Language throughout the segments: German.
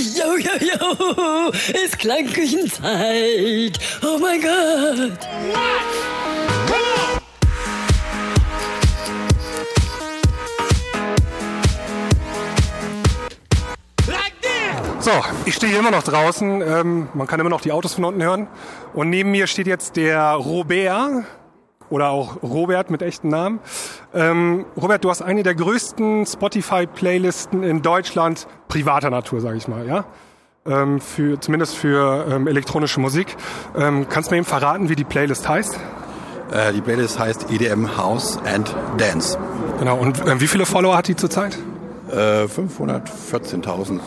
Jo, jo, jo, ist Klangküchenzeit. Oh mein Gott. So, ich stehe immer noch draußen. Ähm, man kann immer noch die Autos von unten hören. Und neben mir steht jetzt der Robert oder auch Robert mit echten Namen. Ähm, Robert, du hast eine der größten Spotify-Playlisten in Deutschland privater Natur, sage ich mal, ja? Ähm, für, zumindest für ähm, elektronische Musik. Ähm, kannst du mir eben verraten, wie die Playlist heißt? Äh, die Playlist heißt EDM House and Dance. Genau, und äh, wie viele Follower hat die zurzeit? Äh, 514.000.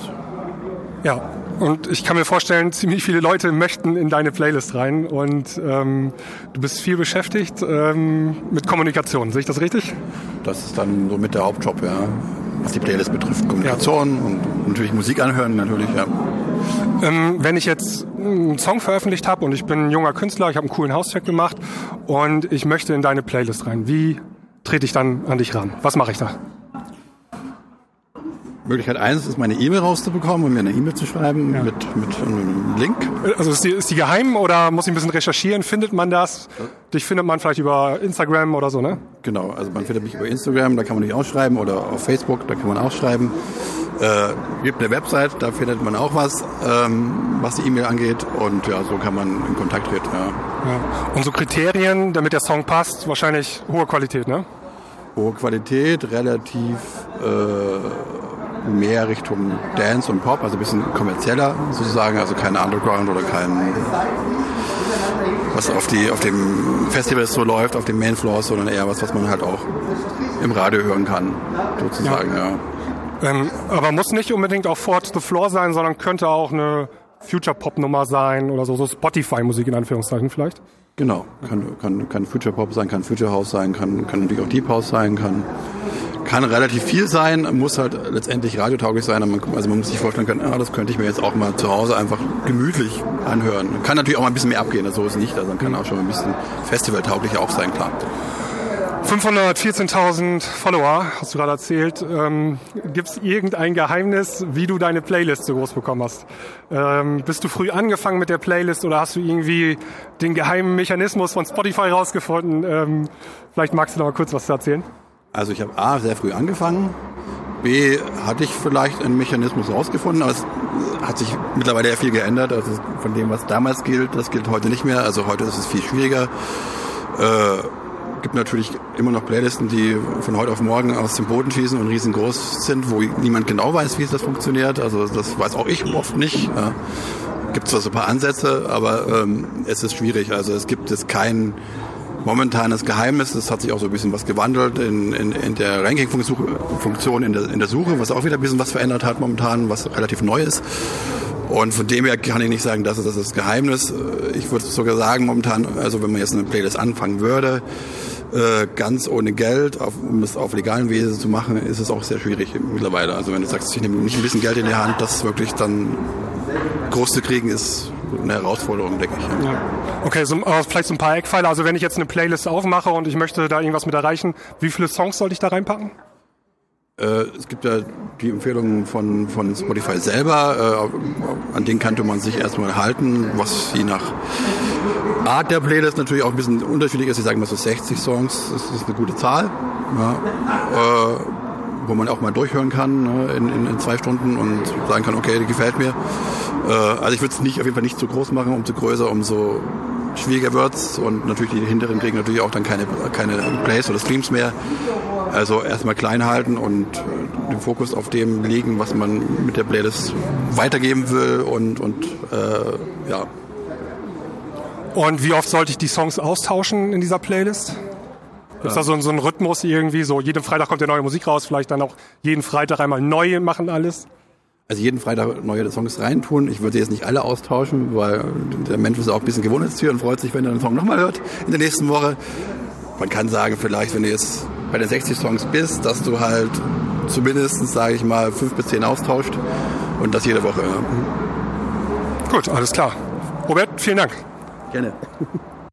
Ja, und ich kann mir vorstellen, ziemlich viele Leute möchten in deine Playlist rein und ähm, du bist viel beschäftigt ähm, mit Kommunikation. Sehe ich das richtig? Das ist dann so mit der Hauptjob, ja. Was die Playlist betrifft. Kommunikation ja. und natürlich Musik anhören, natürlich, ja. Ähm, wenn ich jetzt einen Song veröffentlicht habe und ich bin ein junger Künstler, ich habe einen coolen Hauscheck gemacht und ich möchte in deine Playlist rein, wie trete ich dann an dich ran? Was mache ich da? Möglichkeit eins ist, meine E-Mail rauszubekommen und mir eine E-Mail zu schreiben ja. mit, mit einem Link. Also ist die, ist die geheim oder muss ich ein bisschen recherchieren? Findet man das? Dich findet man vielleicht über Instagram oder so, ne? Genau, also man findet mich über Instagram, da kann man nicht ausschreiben, oder auf Facebook, da kann man ausschreiben. Äh, gibt eine Website, da findet man auch was, ähm, was die E-Mail angeht und ja, so kann man in Kontakt treten. Ja. ja. Und so Kriterien, damit der Song passt, wahrscheinlich hohe Qualität, ne? Hohe Qualität, relativ äh, mehr Richtung Dance und Pop, also ein bisschen kommerzieller sozusagen, also kein Underground oder kein was auf die auf dem Festival so läuft, auf dem Mainfloor, sondern eher was, was man halt auch im Radio hören kann, sozusagen, ja. ja. Ähm, aber muss nicht unbedingt auch Fort the Floor sein, sondern könnte auch eine Future-Pop-Nummer sein oder so, so Spotify-Musik in Anführungszeichen vielleicht? Genau, kann, kann, kann Future Pop sein, kann Future House sein, kann, kann natürlich auch Deep House sein, kann kann relativ viel sein, muss halt letztendlich radiotauglich sein. Also man muss sich vorstellen können, ah, das könnte ich mir jetzt auch mal zu Hause einfach gemütlich anhören. Kann natürlich auch mal ein bisschen mehr abgehen, so ist es nicht. Also man kann auch schon ein bisschen festivaltauglich auch sein, klar. 514.000 Follower, hast du gerade erzählt. Ähm, Gibt es irgendein Geheimnis, wie du deine Playlist so groß bekommen hast? Ähm, bist du früh angefangen mit der Playlist oder hast du irgendwie den geheimen Mechanismus von Spotify rausgefunden? Ähm, vielleicht magst du noch mal kurz was erzählen. Also ich habe A, sehr früh angefangen. B, hatte ich vielleicht einen Mechanismus rausgefunden, aber es hat sich mittlerweile ja viel geändert. Also von dem, was damals gilt, das gilt heute nicht mehr. Also heute ist es viel schwieriger. Äh, gibt natürlich immer noch Playlisten, die von heute auf morgen aus dem Boden schießen und riesengroß sind, wo niemand genau weiß, wie das funktioniert. Also das weiß auch ich oft nicht. Ja. Gibt zwar so ein paar Ansätze, aber ähm, es ist schwierig. Also es gibt es kein momentanes Geheimnis. Es hat sich auch so ein bisschen was gewandelt in, in, in der Ranking-Funktion in der, in der Suche, was auch wieder ein bisschen was verändert hat momentan, was relativ neu ist. Und von dem her kann ich nicht sagen, das ist das, Geheimnis. Ich würde sogar sagen, momentan, also wenn man jetzt eine Playlist anfangen würde, äh, ganz ohne Geld, auf, um es auf legalen Wesen zu machen, ist es auch sehr schwierig mittlerweile. Also wenn du sagst, ich nehme nicht ein bisschen Geld in die Hand, das wirklich dann groß zu kriegen, ist eine Herausforderung, denke ich. Ja. Okay, so, äh, vielleicht so ein paar Eckpfeiler. Also wenn ich jetzt eine Playlist aufmache und ich möchte da irgendwas mit erreichen, wie viele Songs sollte ich da reinpacken? Äh, es gibt ja die Empfehlungen von, von Spotify selber, äh, an denen könnte man sich erstmal halten, was je nach Art der Playlist natürlich auch ein bisschen unterschiedlich ist. Ich sage mal so 60 Songs, das ist eine gute Zahl. Ja. Äh, wo man auch mal durchhören kann ne, in, in, in, zwei Stunden und sagen kann, okay, die gefällt mir. Also ich würde es nicht auf jeden Fall nicht zu groß machen, umso größer, umso schwieriger wird's und natürlich die hinteren kriegen natürlich auch dann keine, keine Plays oder Streams mehr. Also erstmal klein halten und äh, den Fokus auf dem legen, was man mit der Playlist weitergeben will und, und äh, ja. Und wie oft sollte ich die Songs austauschen in dieser Playlist? Gibt es da so, so einen Rhythmus irgendwie? So jeden Freitag kommt ja neue Musik raus, vielleicht dann auch jeden Freitag einmal neu machen alles? Also jeden Freitag neue Songs reintun. Ich würde jetzt nicht alle austauschen, weil der Mensch ist auch ein bisschen Gewohnheitstier und freut sich, wenn er den Song nochmal hört in der nächsten Woche. Man kann sagen, vielleicht, wenn du jetzt bei den 60 Songs bist, dass du halt zumindest, sage ich mal, fünf bis zehn austauscht und das jede Woche. Gut, alles klar. Robert, vielen Dank. Gerne.